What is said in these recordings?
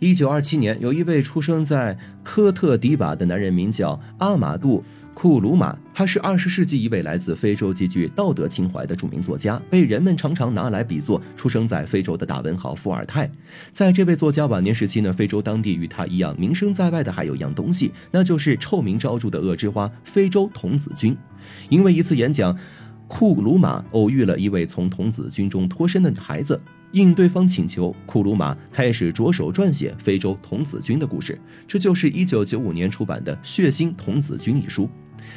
一九二七年，有一位出生在科特迪瓦的男人，名叫阿马杜。库鲁马，他是二十世纪一位来自非洲、极具道德情怀的著名作家，被人们常常拿来比作出生在非洲的大文豪伏尔泰。在这位作家晚年时期呢，非洲当地与他一样名声在外的还有一样东西，那就是臭名昭著的恶之花——非洲童子军。因为一次演讲，库鲁马偶遇了一位从童子军中脱身的孩子。应对方请求，库鲁马开始着手撰写非洲童子军的故事，这就是一九九五年出版的《血腥童子军》一书。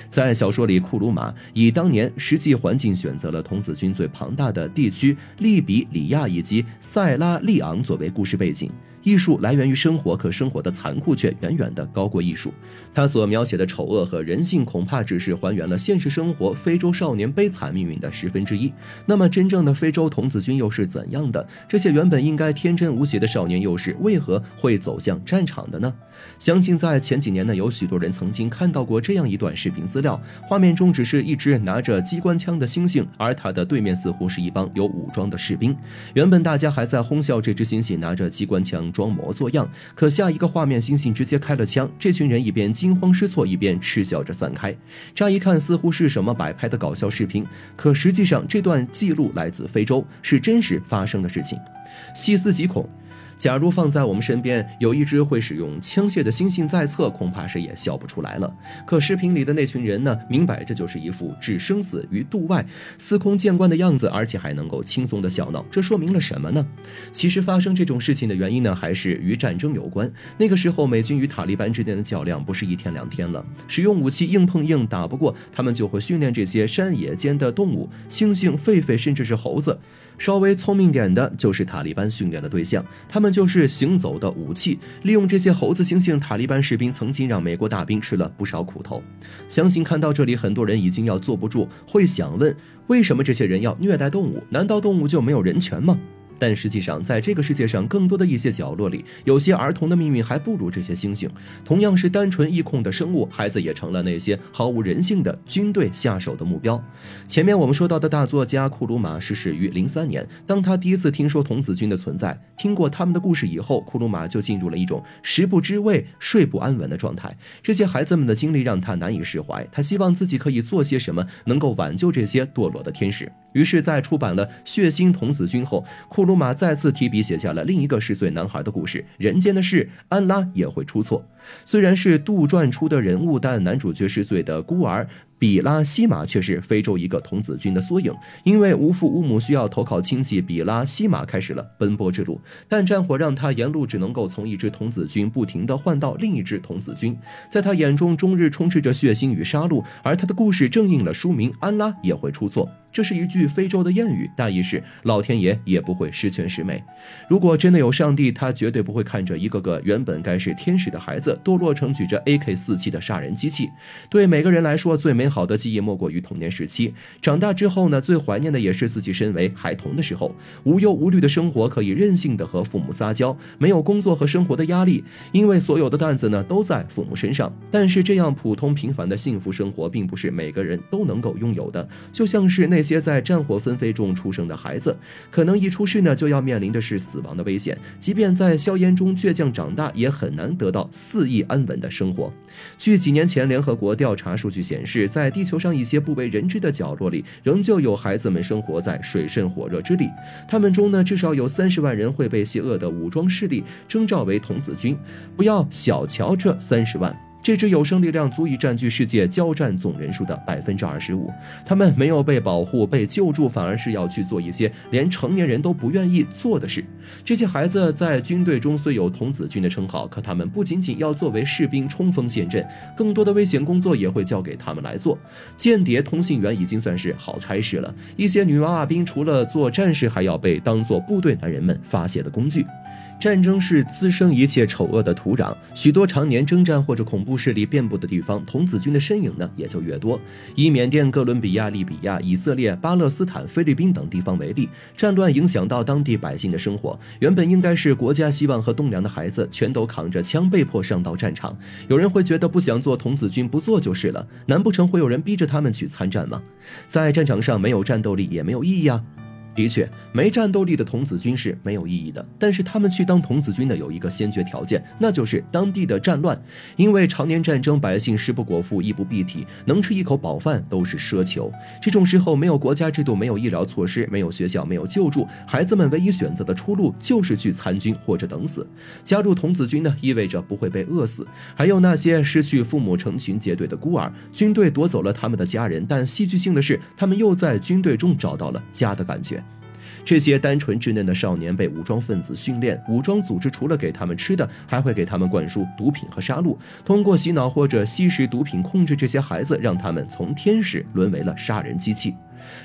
在小说里，库鲁马以当年实际环境选择了童子军最庞大的地区利比里亚以及塞拉利昂作为故事背景。艺术来源于生活，可生活的残酷却远远的高过艺术。他所描写的丑恶和人性，恐怕只是还原了现实生活非洲少年悲惨命运的十分之一。那么，真正的非洲童子军又是怎样的？这些原本应该天真无邪的少年，又是为何会走向战场的呢？相信在前几年呢，有许多人曾经看到过这样一段视频资料，画面中只是一只拿着机关枪的猩猩，而他的对面似乎是一帮有武装的士兵。原本大家还在哄笑这只猩猩拿着机关枪。装模作样，可下一个画面，猩猩直接开了枪。这群人一边惊慌失措，一边嗤笑着散开。乍一看，似乎是什么摆拍的搞笑视频，可实际上，这段记录来自非洲，是真实发生的事情。细思极恐。假如放在我们身边有一只会使用枪械的猩猩在侧，恐怕谁也笑不出来了。可视频里的那群人呢？明摆着就是一副置生死于度外、司空见惯的样子，而且还能够轻松的笑闹，这说明了什么呢？其实发生这种事情的原因呢，还是与战争有关。那个时候，美军与塔利班之间的较量不是一天两天了，使用武器硬碰硬打不过，他们就会训练这些山野间的动物，猩猩、狒狒，甚至是猴子。稍微聪明点的，就是塔利班训练的对象，他们就是行走的武器。利用这些猴子猩猩，塔利班士兵曾经让美国大兵吃了不少苦头。相信看到这里，很多人已经要坐不住，会想问：为什么这些人要虐待动物？难道动物就没有人权吗？但实际上，在这个世界上更多的一些角落里，有些儿童的命运还不如这些猩猩。同样是单纯易控的生物，孩子也成了那些毫无人性的军队下手的目标。前面我们说到的大作家库鲁马逝世于零三年，当他第一次听说童子军的存在，听过他们的故事以后，库鲁马就进入了一种食不知味、睡不安稳的状态。这些孩子们的经历让他难以释怀，他希望自己可以做些什么，能够挽救这些堕落的天使。于是，在出版了《血腥童子军》后，库鲁马再次提笔写下了另一个十岁男孩的故事。人间的事，安拉也会出错。虽然是杜撰出的人物，但男主角十岁的孤儿。比拉西马却是非洲一个童子军的缩影，因为无父无母需要投靠亲戚，比拉西马开始了奔波之路。但战火让他沿路只能够从一支童子军不停地换到另一支童子军，在他眼中终日充斥着血腥与杀戮。而他的故事正应了书名：安拉也会出错。这是一句非洲的谚语，大意是老天爷也不会十全十美。如果真的有上帝，他绝对不会看着一个个原本该是天使的孩子堕落成举着 AK 四七的杀人机器。对每个人来说，最美。好的记忆莫过于童年时期，长大之后呢，最怀念的也是自己身为孩童的时候，无忧无虑的生活，可以任性的和父母撒娇，没有工作和生活的压力，因为所有的担子呢都在父母身上。但是这样普通平凡的幸福生活，并不是每个人都能够拥有的。就像是那些在战火纷飞中出生的孩子，可能一出世呢就要面临的是死亡的危险，即便在硝烟中倔强长大，也很难得到肆意安稳的生活。据几年前联合国调查数据显示，在地球上一些不为人知的角落里，仍旧有孩子们生活在水深火热之地。他们中呢，至少有三十万人会被邪恶的武装势力征召为童子军。不要小瞧这三十万。这支有生力量足以占据世界交战总人数的百分之二十五，他们没有被保护、被救助，反而是要去做一些连成年人都不愿意做的事。这些孩子在军队中虽有童子军的称号，可他们不仅仅要作为士兵冲锋陷阵，更多的危险工作也会交给他们来做。间谍、通信员已经算是好差事了，一些女娃娃兵除了做战士，还要被当做部队男人们发泄的工具。战争是滋生一切丑恶的土壤，许多常年征战或者恐怖势力遍布的地方，童子军的身影呢也就越多。以缅甸、哥伦比亚、利比亚、以色列、巴勒斯坦、菲律宾等地方为例，战乱影响到当地百姓的生活，原本应该是国家希望和栋梁的孩子，全都扛着枪被迫上到战场。有人会觉得不想做童子军不做就是了，难不成会有人逼着他们去参战吗？在战场上没有战斗力也没有意义啊。的确，没战斗力的童子军是没有意义的。但是他们去当童子军的有一个先决条件，那就是当地的战乱。因为常年战争，百姓食不果腹，衣不蔽体，能吃一口饱饭都是奢求。这种时候，没有国家制度，没有医疗措施，没有学校，没有救助，孩子们唯一选择的出路就是去参军或者等死。加入童子军呢，意味着不会被饿死。还有那些失去父母成群结队的孤儿，军队夺走了他们的家人，但戏剧性的是，他们又在军队中找到了家的感觉。这些单纯稚嫩的少年被武装分子训练，武装组织除了给他们吃的，还会给他们灌输毒品和杀戮，通过洗脑或者吸食毒品控制这些孩子，让他们从天使沦为了杀人机器。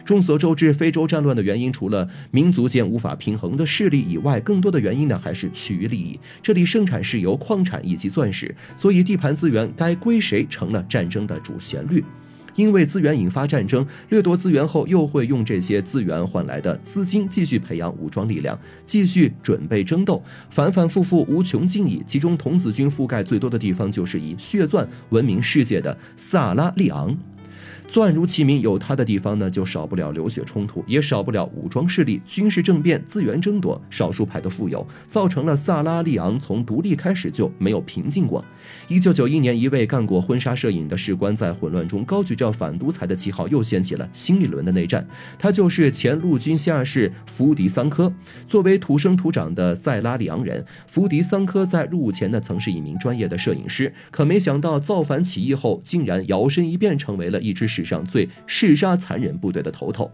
众所周知，非洲战乱的原因除了民族间无法平衡的势力以外，更多的原因呢还是趋于利益。这里盛产石油、矿产以及钻石，所以地盘资源该归谁成了战争的主旋律。因为资源引发战争，掠夺资源后又会用这些资源换来的资金继续培养武装力量，继续准备争斗，反反复复无穷尽矣。其中童子军覆盖最多的地方就是以血钻闻名世界的萨拉利昂。钻如其名，有它的地方呢，就少不了流血冲突，也少不了武装势力、军事政变、资源争夺、少数派的富有，造成了萨拉利昂从独立开始就没有平静过。一九九一年，一位干过婚纱摄影的士官在混乱中高举着反独裁的旗号，又掀起了新一轮的内战。他就是前陆军下士福迪桑科。作为土生土长的塞拉利昂人，福迪桑科在入伍前呢，曾是一名专业的摄影师，可没想到造反起义后，竟然摇身一变成为了一支。史上最嗜杀残忍部队的头头。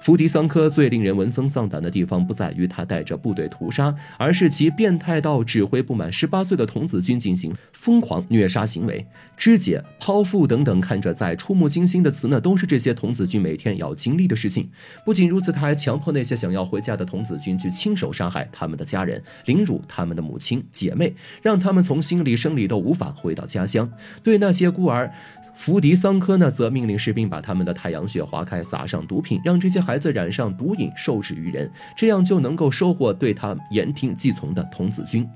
弗迪桑科最令人闻风丧胆的地方，不在于他带着部队屠杀，而是其变态到指挥不满十八岁的童子军进行疯狂虐杀行为，肢解、剖腹等等，看着在触目惊心的词呢，都是这些童子军每天要经历的事情。不仅如此，他还强迫那些想要回家的童子军去亲手杀害他们的家人，凌辱他们的母亲、姐妹，让他们从心理、生理都无法回到家乡。对那些孤儿，福迪桑科呢，则命令士兵把他们的太阳穴划开，撒上毒品，让这些孩子染上毒瘾，受制于人，这样就能够收获对他言听计从的童子军。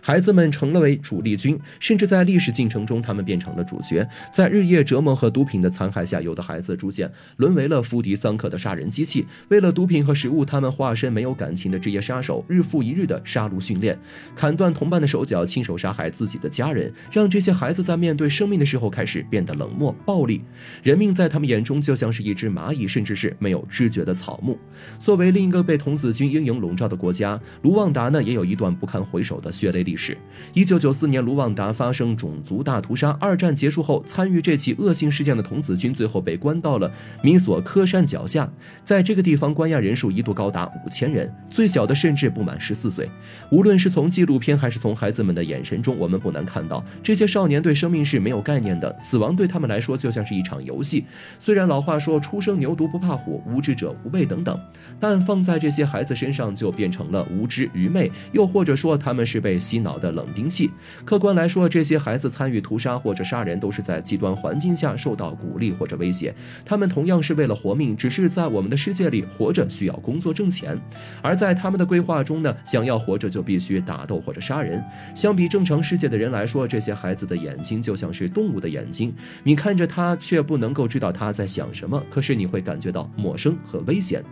孩子们成了为主力军，甚至在历史进程中，他们变成了主角。在日夜折磨和毒品的残害下，有的孩子逐渐沦为了福迪桑克的杀人机器。为了毒品和食物，他们化身没有感情的职业杀手，日复一日的杀戮训练，砍断同伴的手脚，亲手杀害自己的家人，让这些孩子在面对生命的时候开始变得冷漠暴力。人命在他们眼中就像是一只蚂蚁，甚至是没有知觉的草木。作为另一个被童子军阴影笼罩的国家，卢旺达呢，也有一段不堪回首的血类。历史，一九九四年，卢旺达发生种族大屠杀。二战结束后，参与这起恶性事件的童子军最后被关到了米索科山脚下。在这个地方，关押人数一度高达五千人，最小的甚至不满十四岁。无论是从纪录片还是从孩子们的眼神中，我们不难看到，这些少年对生命是没有概念的，死亡对他们来说就像是一场游戏。虽然老话说“初生牛犊不怕虎，无知者无畏”等等，但放在这些孩子身上就变成了无知愚昧，又或者说他们是被。洗脑的冷兵器。客观来说，这些孩子参与屠杀或者杀人，都是在极端环境下受到鼓励或者威胁。他们同样是为了活命，只是在我们的世界里活着需要工作挣钱，而在他们的规划中呢，想要活着就必须打斗或者杀人。相比正常世界的人来说，这些孩子的眼睛就像是动物的眼睛，你看着他却不能够知道他在想什么，可是你会感觉到陌生和危险。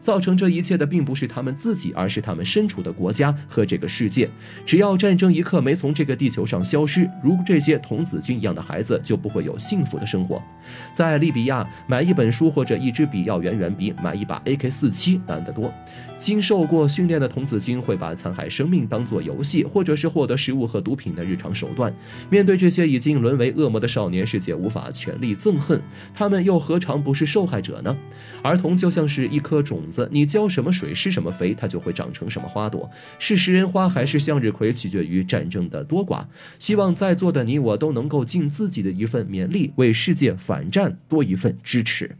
造成这一切的并不是他们自己，而是他们身处的国家和这个世界。只要战争一刻没从这个地球上消失，如这些童子军一样的孩子就不会有幸福的生活。在利比亚，买一本书或者一支笔要远远比买一把 AK-47 难得多。经受过训练的童子军会把残害生命当作游戏，或者是获得食物和毒品的日常手段。面对这些已经沦为恶魔的少年，世界无法全力憎恨他们，又何尝不是受害者呢？儿童就像是一颗种子，你浇什么水、施什么肥，它就会长成什么花朵。是食人花还是向日葵？取决于战争的多寡。希望在座的你我都能够尽自己的一份勉力，为世界反战多一份支持。